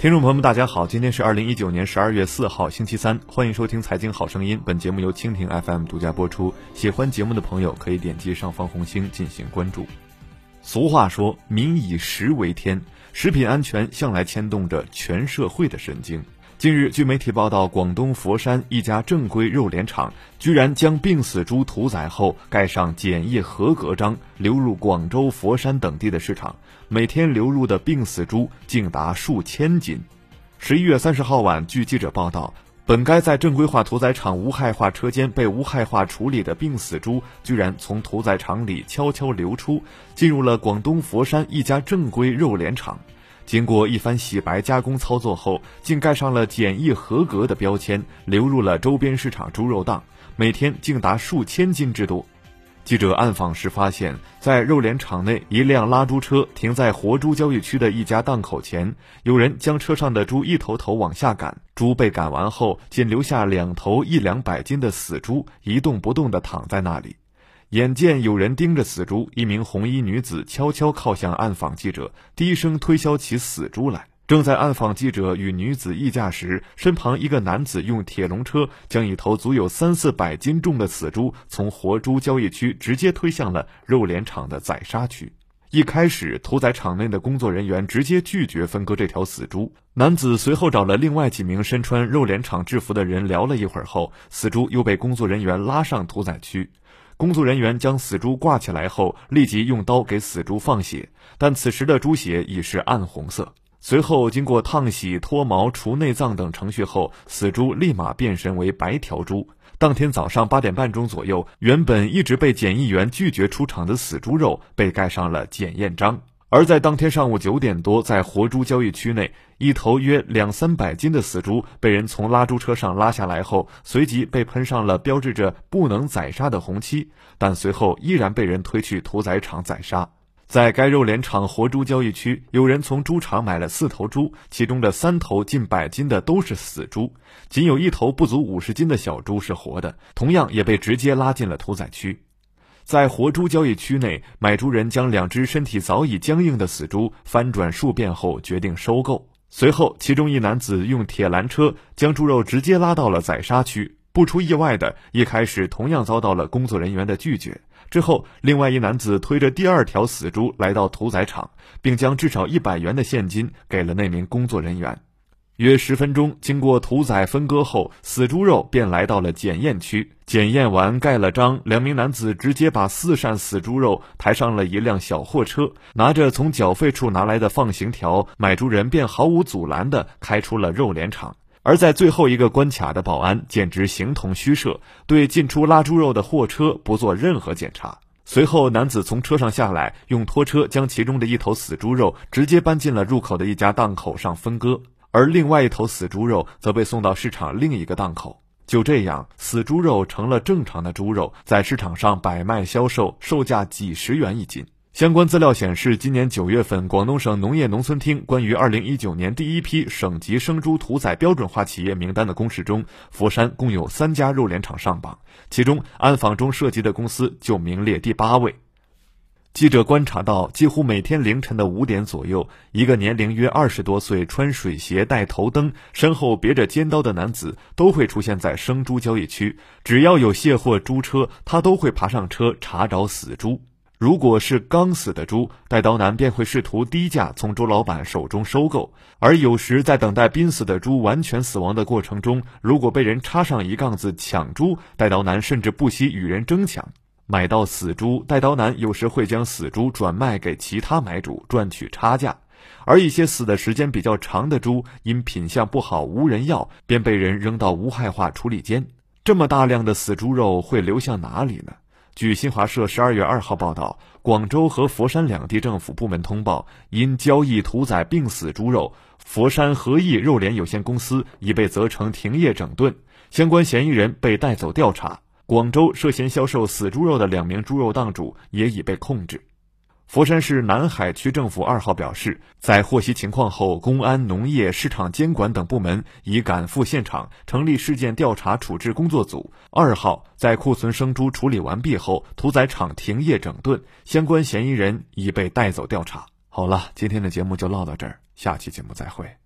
听众朋友们，大家好，今天是二零一九年十二月四号，星期三，欢迎收听《财经好声音》。本节目由蜻蜓 FM 独家播出。喜欢节目的朋友可以点击上方红星进行关注。俗话说“民以食为天”，食品安全向来牵动着全社会的神经。近日，据媒体报道，广东佛山一家正规肉联厂居然将病死猪屠宰后盖上检疫合格章，流入广州、佛山等地的市场。每天流入的病死猪竟达数千斤。十一月三十号晚，据记者报道，本该在正规化屠宰场无害化车间被无害化处理的病死猪，居然从屠宰场里悄悄流出，进入了广东佛山一家正规肉联厂。经过一番洗白加工操作后，竟盖上了检疫合格的标签，流入了周边市场猪肉档，每天竟达数千斤之多。记者暗访时发现，在肉联厂内，一辆拉猪车停在活猪交易区的一家档口前，有人将车上的猪一头头往下赶，猪被赶完后，仅留下两头一两百斤的死猪一动不动地躺在那里。眼见有人盯着死猪，一名红衣女子悄悄靠向暗访记者，低声推销起死猪来。正在暗访记者与女子议价时，身旁一个男子用铁笼车将一头足有三四百斤重的死猪从活猪交易区直接推向了肉联厂的宰杀区。一开始，屠宰场内的工作人员直接拒绝分割这条死猪。男子随后找了另外几名身穿肉联厂制服的人聊了一会儿后，死猪又被工作人员拉上屠宰区。工作人员将死猪挂起来后，立即用刀给死猪放血，但此时的猪血已是暗红色。随后经过烫洗、脱毛、除内脏等程序后，死猪立马变身为白条猪。当天早上八点半钟左右，原本一直被检疫员拒绝出场的死猪肉被盖上了检验章。而在当天上午九点多，在活猪交易区内，一头约两三百斤的死猪被人从拉猪车上拉下来后，随即被喷上了标志着“不能宰杀”的红漆，但随后依然被人推去屠宰场宰杀。在该肉联厂活猪交易区，有人从猪场买了四头猪，其中的三头近百斤的都是死猪，仅有一头不足五十斤的小猪是活的，同样也被直接拉进了屠宰区。在活猪交易区内，买猪人将两只身体早已僵硬的死猪翻转数遍后决定收购。随后，其中一男子用铁栏车将猪肉直接拉到了宰杀区。不出意外的，一开始同样遭到了工作人员的拒绝。之后，另外一男子推着第二条死猪来到屠宰场，并将至少一百元的现金给了那名工作人员。约十分钟，经过屠宰分割后，死猪肉便来到了检验区。检验完，盖了章，两名男子直接把四扇死猪肉抬上了一辆小货车，拿着从缴费处拿来的放行条，买猪人便毫无阻拦地开出了肉联厂。而在最后一个关卡的保安简直形同虚设，对进出拉猪肉的货车不做任何检查。随后，男子从车上下来，用拖车将其中的一头死猪肉直接搬进了入口的一家档口上分割。而另外一头死猪肉则被送到市场另一个档口，就这样，死猪肉成了正常的猪肉，在市场上摆卖销售，售价几十元一斤。相关资料显示，今年九月份，广东省农业农村厅关于二零一九年第一批省级生猪屠宰标准化企业名单的公示中，佛山共有三家肉联厂上榜，其中暗访中涉及的公司就名列第八位。记者观察到，几乎每天凌晨的五点左右，一个年龄约二十多岁、穿水鞋、戴头灯、身后别着尖刀的男子都会出现在生猪交易区。只要有卸货猪车，他都会爬上车查找死猪。如果是刚死的猪，带刀男便会试图低价从猪老板手中收购。而有时在等待濒死的猪完全死亡的过程中，如果被人插上一杠子抢猪，带刀男甚至不惜与人争抢。买到死猪，带刀男有时会将死猪转卖给其他买主，赚取差价；而一些死的时间比较长的猪，因品相不好无人要，便被人扔到无害化处理间。这么大量的死猪肉会流向哪里呢？据新华社十二月二号报道，广州和佛山两地政府部门通报，因交易屠宰病死猪肉，佛山和益肉联有限公司已被责成停业整顿，相关嫌疑人被带走调查。广州涉嫌销售死猪肉的两名猪肉档主也已被控制。佛山市南海区政府二号表示，在获悉情况后，公安、农业、市场监管等部门已赶赴现场，成立事件调查处置工作组。二号在库存生猪处理完毕后，屠宰场停业整顿，相关嫌疑人已被带走调查。好了，今天的节目就唠到这儿，下期节目再会。